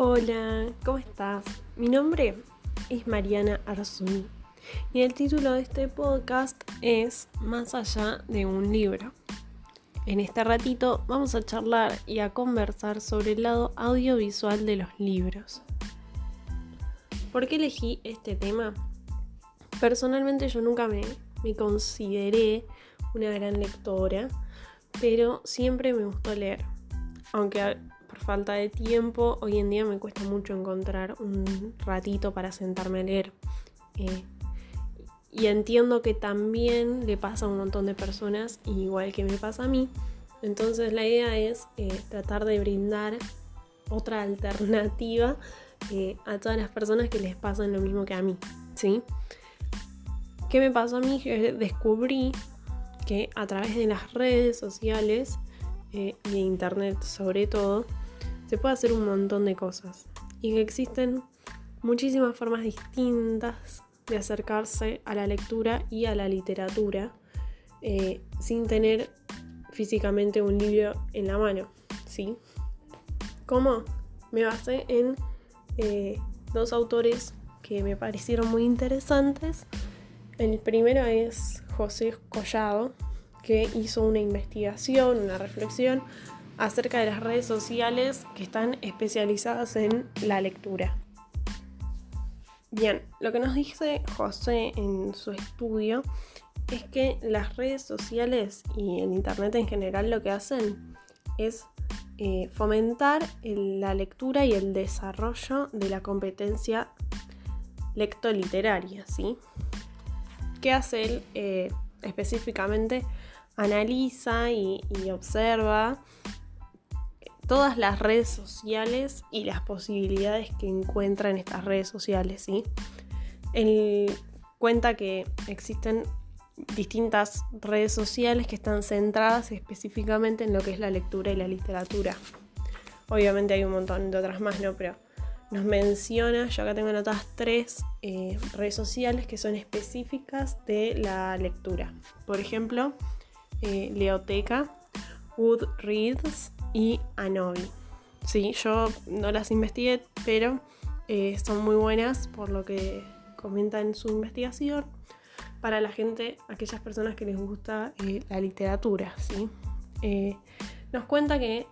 Hola, ¿cómo estás? Mi nombre es Mariana Arzuni y el título de este podcast es Más allá de un libro. En este ratito vamos a charlar y a conversar sobre el lado audiovisual de los libros. ¿Por qué elegí este tema? Personalmente yo nunca me, me consideré una gran lectora, pero siempre me gustó leer. Aunque falta de tiempo, hoy en día me cuesta mucho encontrar un ratito para sentarme a leer. Eh, y entiendo que también le pasa a un montón de personas, igual que me pasa a mí. Entonces la idea es eh, tratar de brindar otra alternativa eh, a todas las personas que les pasan lo mismo que a mí. ¿sí? ¿Qué me pasó a mí? Descubrí que a través de las redes sociales y de internet sobre todo, se puede hacer un montón de cosas. Y que existen muchísimas formas distintas de acercarse a la lectura y a la literatura eh, sin tener físicamente un libro en la mano. ¿sí? ¿Cómo? Me basé en eh, dos autores que me parecieron muy interesantes. El primero es José Collado, que hizo una investigación, una reflexión acerca de las redes sociales que están especializadas en la lectura. Bien, lo que nos dice José en su estudio es que las redes sociales y el Internet en general lo que hacen es eh, fomentar la lectura y el desarrollo de la competencia lectoliteraria, ¿sí? ¿Qué hace él eh, específicamente? Analiza y, y observa todas las redes sociales y las posibilidades que encuentra en estas redes sociales, ¿sí? Él cuenta que existen distintas redes sociales que están centradas específicamente en lo que es la lectura y la literatura. Obviamente hay un montón de otras más, ¿no? Pero nos menciona, yo acá tengo anotadas tres eh, redes sociales que son específicas de la lectura. Por ejemplo, eh, Leoteca, Woodreads y Anobi. Sí, yo no las investigué, pero eh, son muy buenas por lo que comenta en su investigación para la gente, aquellas personas que les gusta eh, la literatura. ¿sí? Eh, nos cuenta que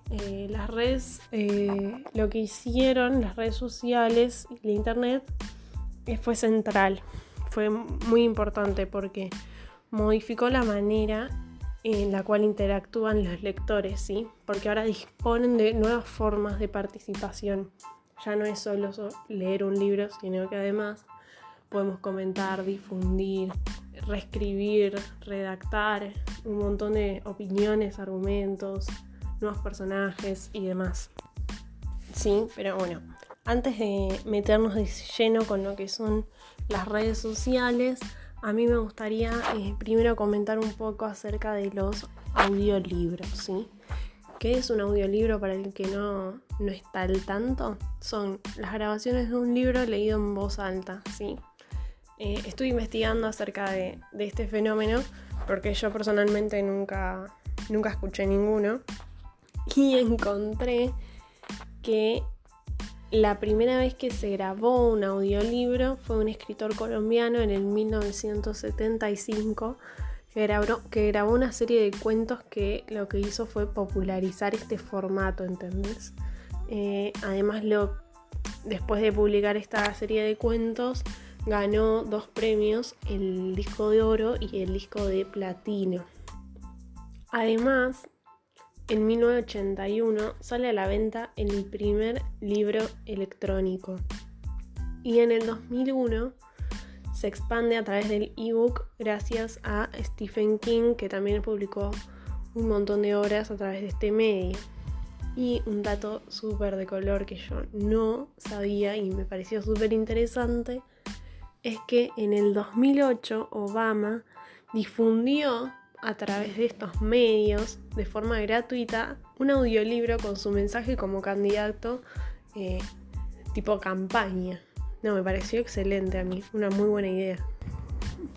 las redes, lo que hicieron, las redes sociales y la internet, fue central, fue muy importante porque modificó la manera en la cual interactúan los lectores, ¿sí? Porque ahora disponen de nuevas formas de participación. Ya no es solo leer un libro, sino que además podemos comentar, difundir, reescribir, redactar un montón de opiniones, argumentos, nuevos personajes y demás. Sí, pero bueno, antes de meternos de lleno con lo que son las redes sociales, a mí me gustaría eh, primero comentar un poco acerca de los audiolibros, ¿sí? ¿Qué es un audiolibro para el que no, está al tanto? Son las grabaciones de un libro leído en voz alta, ¿sí? Eh, estoy investigando acerca de, de, este fenómeno porque yo personalmente nunca, nunca escuché ninguno y encontré que la primera vez que se grabó un audiolibro fue un escritor colombiano en el 1975 que grabó, que grabó una serie de cuentos que lo que hizo fue popularizar este formato, ¿entendés? Eh, además, después de publicar esta serie de cuentos, ganó dos premios, el disco de oro y el disco de platino. Además, en 1981 sale a la venta el primer libro electrónico y en el 2001 se expande a través del ebook gracias a Stephen King que también publicó un montón de obras a través de este medio. Y un dato súper de color que yo no sabía y me pareció súper interesante es que en el 2008 Obama difundió a través de estos medios de forma gratuita un audiolibro con su mensaje como candidato eh, tipo campaña. No, me pareció excelente a mí, una muy buena idea.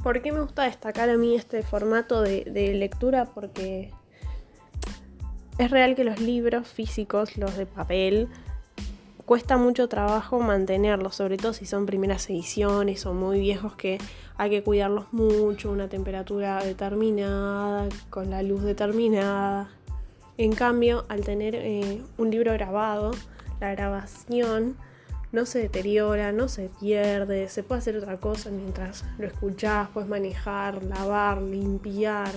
¿Por qué me gusta destacar a mí este formato de, de lectura? Porque es real que los libros físicos, los de papel, cuesta mucho trabajo mantenerlos, sobre todo si son primeras ediciones o muy viejos que hay que cuidarlos mucho, una temperatura determinada, con la luz determinada. En cambio, al tener eh, un libro grabado, la grabación no se deteriora, no se pierde, se puede hacer otra cosa mientras lo escuchás, puedes manejar, lavar, limpiar,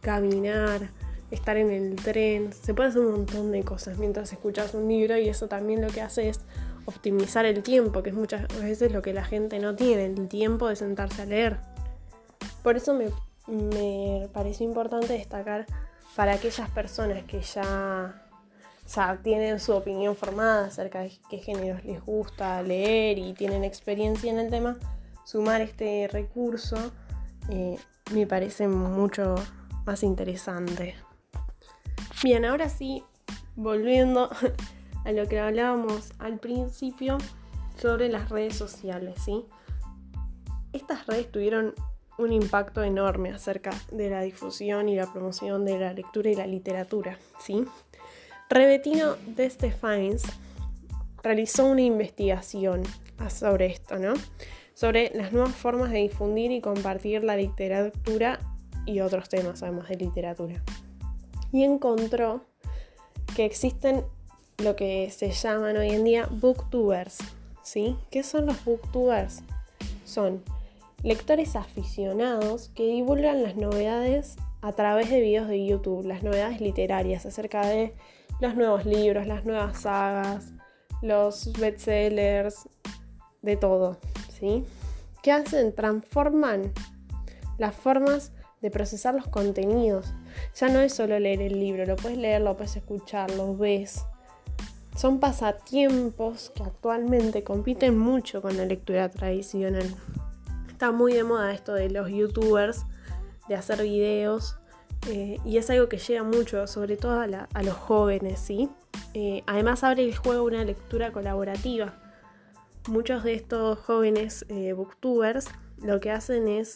caminar estar en el tren, se puede hacer un montón de cosas mientras escuchas un libro y eso también lo que hace es optimizar el tiempo, que es muchas veces lo que la gente no tiene, el tiempo de sentarse a leer. Por eso me, me pareció importante destacar para aquellas personas que ya, ya tienen su opinión formada acerca de qué géneros les gusta leer y tienen experiencia en el tema, sumar este recurso eh, me parece mucho más interesante. Bien, ahora sí, volviendo a lo que hablábamos al principio sobre las redes sociales, ¿sí? Estas redes tuvieron un impacto enorme acerca de la difusión y la promoción de la lectura y la literatura, ¿sí? Rebetino de Stefans realizó una investigación sobre esto, ¿no? Sobre las nuevas formas de difundir y compartir la literatura y otros temas, además de literatura y encontró que existen lo que se llaman hoy en día booktubers. ¿sí? ¿Qué son los booktubers? Son lectores aficionados que divulgan las novedades a través de videos de YouTube, las novedades literarias acerca de los nuevos libros, las nuevas sagas, los bestsellers, de todo, ¿sí? ¿Qué hacen? Transforman las formas de procesar los contenidos. Ya no es solo leer el libro, lo puedes leer, lo puedes escuchar, lo ves. Son pasatiempos que actualmente compiten mucho con la lectura tradicional. Está muy de moda esto de los youtubers, de hacer videos, eh, y es algo que llega mucho, sobre todo a, los jóvenes, ¿sí? Eh, además abre el juego una lectura colaborativa. Muchos de estos jóvenes eh, booktubers lo que hacen es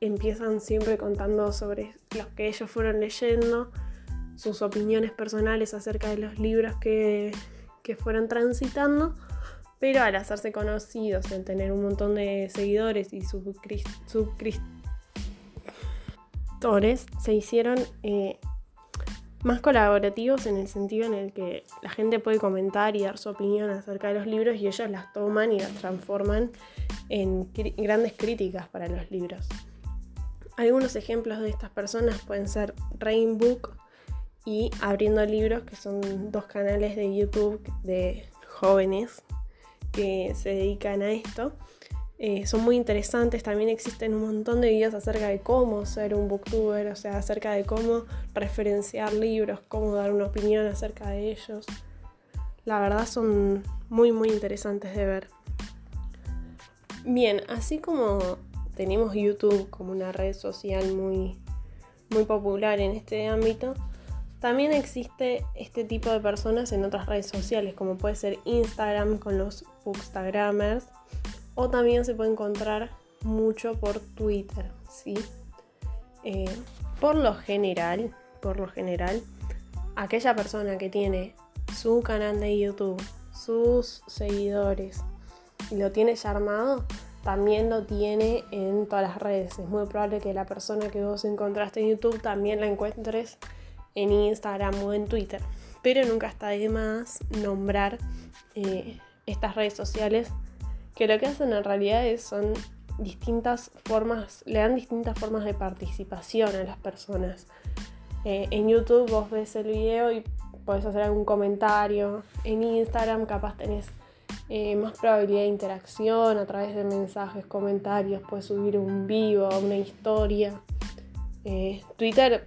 empiezan siempre contando sobre lo que ellos fueron leyendo, sus opiniones personales acerca de los libros que, fueron transitando, pero al hacerse conocidos, al tener un montón de seguidores y suscriptores, se hicieron eh, más colaborativos en el sentido en el que la gente puede comentar y dar su opinión acerca de los libros y ellos las toman y las transforman en grandes críticas para los libros. Algunos ejemplos de estas personas pueden ser Rainbook y Abriendo Libros, que son dos canales de YouTube de jóvenes que se dedican a esto. Eh, son muy interesantes, también existen un montón de videos acerca de cómo ser un booktuber, o sea, acerca de cómo referenciar libros, cómo dar una opinión acerca de ellos. La verdad son muy muy interesantes de ver. Bien, así como tenemos YouTube como una red social muy, muy popular en este ámbito, también existe este tipo de personas en otras redes sociales, como puede ser Instagram con los bookstagramers, o también se puede encontrar mucho por Twitter, ¿sí? Eh, por lo general, por lo general, aquella persona que tiene su canal de YouTube, sus seguidores y lo tiene ya armado, también lo tiene en todas las redes. Es muy probable que la persona que vos encontraste en YouTube también la encuentres en Instagram o en Twitter. Pero nunca está de más nombrar eh, estas redes sociales que lo que hacen en realidad es, son distintas formas, le dan distintas formas de participación a las personas. Eh, en YouTube vos ves el video y podés hacer algún comentario. En Instagram capaz tenés eh, más probabilidad de interacción a través de mensajes, comentarios, puedes subir un vivo, una historia. Eh, Twitter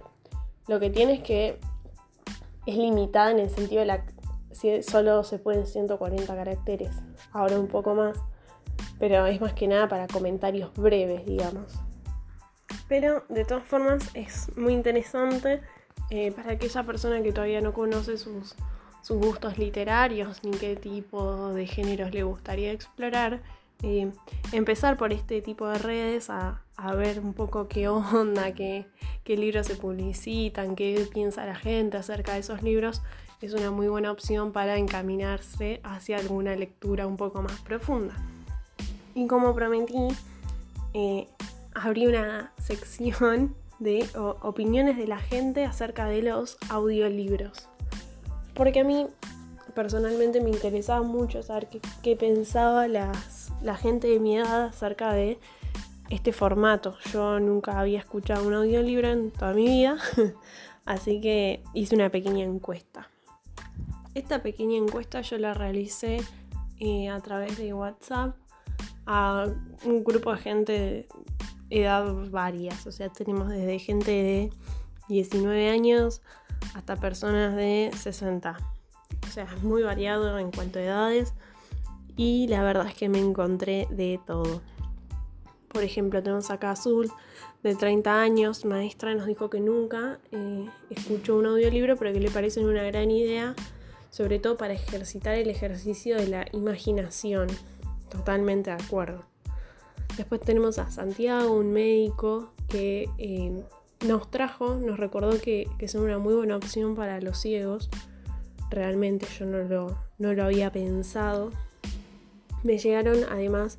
lo que tiene es que es limitada en el sentido de la solo se pueden 140 caracteres, ahora un poco más, pero es más que nada para comentarios breves, digamos. Pero de todas formas es muy interesante eh, para aquella persona que todavía no conoce sus sus gustos literarios ni qué tipo de géneros le gustaría explorar, eh, empezar por este tipo de redes a, ver un poco qué onda, qué, libros se publicitan, qué piensa la gente acerca de esos libros, es una muy buena opción para encaminarse hacia alguna lectura un poco más profunda. Y como prometí, eh, abrí una sección de opiniones de la gente acerca de los audiolibros. Porque a mí personalmente me interesaba mucho saber qué, pensaba la gente de mi edad acerca de este formato. Yo nunca había escuchado un audiolibro en toda mi vida, así que hice una pequeña encuesta. Esta pequeña encuesta yo la realicé eh, a través de WhatsApp a un grupo de gente de edad varias, o sea, tenemos desde gente de 19 años hasta personas de 60. O sea, es muy variado en cuanto a edades y la verdad es que me encontré de todo. Por ejemplo, tenemos acá Azul, de 30 años, maestra, nos dijo que nunca eh, escuchó un audiolibro, pero que le parece una gran idea, sobre todo para ejercitar el ejercicio de la imaginación. Totalmente de acuerdo. Después tenemos a Santiago, un médico que eh, nos trajo, nos recordó que, que, son una muy buena opción para los ciegos. Realmente yo no lo, no lo había pensado. Me llegaron además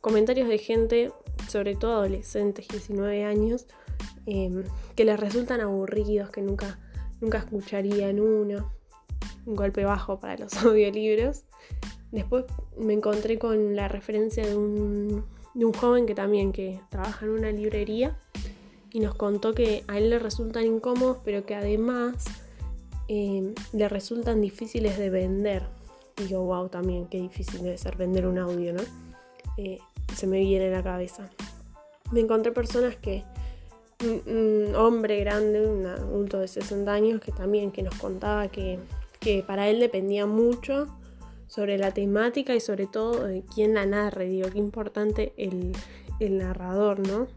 comentarios de gente sobre todo adolescentes, 19 años, em, que les resultan aburridos, que nunca, nunca escucharían uno. Un golpe bajo para los audiolibros. Después me encontré con la referencia de un, joven que también que trabaja en una librería y nos contó que a él le resultan incómodos, pero que además em, le resultan difíciles de vender. Y yo, wow, también, qué difícil debe ser vender un audio, ¿no? Eh, se me viene a la cabeza. Me encontré personas que, un, hombre grande, un adulto de 60 años, que también que nos contaba que, para él dependía mucho sobre la temática y sobre todo de quién la narre, digo, qué importante el, el narrador, ¿no?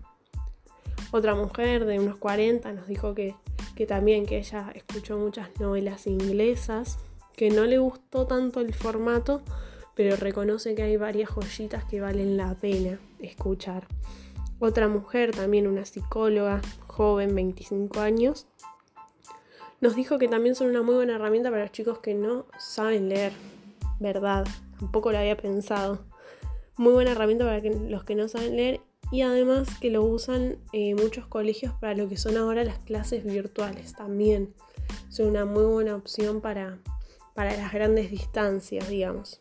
Otra mujer de unos 40 nos dijo que, que también que ella escuchó muchas novelas inglesas, que no le gustó tanto el formato, pero reconoce que hay varias joyitas que valen la pena escuchar. Otra mujer, también una psicóloga joven, 25 años, nos dijo que también son una muy buena herramienta para los chicos que no saben leer. Verdad, tampoco lo había pensado. Muy buena herramienta para los que no saben leer y además que lo usan eh, muchos colegios para lo que son ahora las clases virtuales también. Son una muy buena opción para, para las grandes distancias, digamos.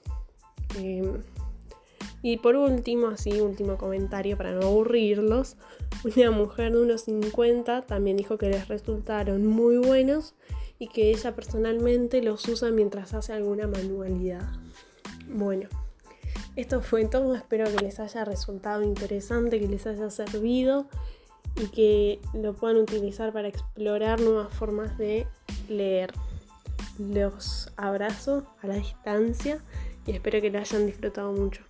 Em, y por último, así, último comentario para no aburrirlos, una mujer de unos 50 también dijo que les resultaron muy buenos y que ella personalmente los usa mientras hace alguna manualidad. Bueno, esto fue todo, espero que les haya resultado interesante, que les haya servido y que lo puedan utilizar para explorar nuevas formas de leer. Los abrazo a la distancia y espero que lo hayan disfrutado mucho.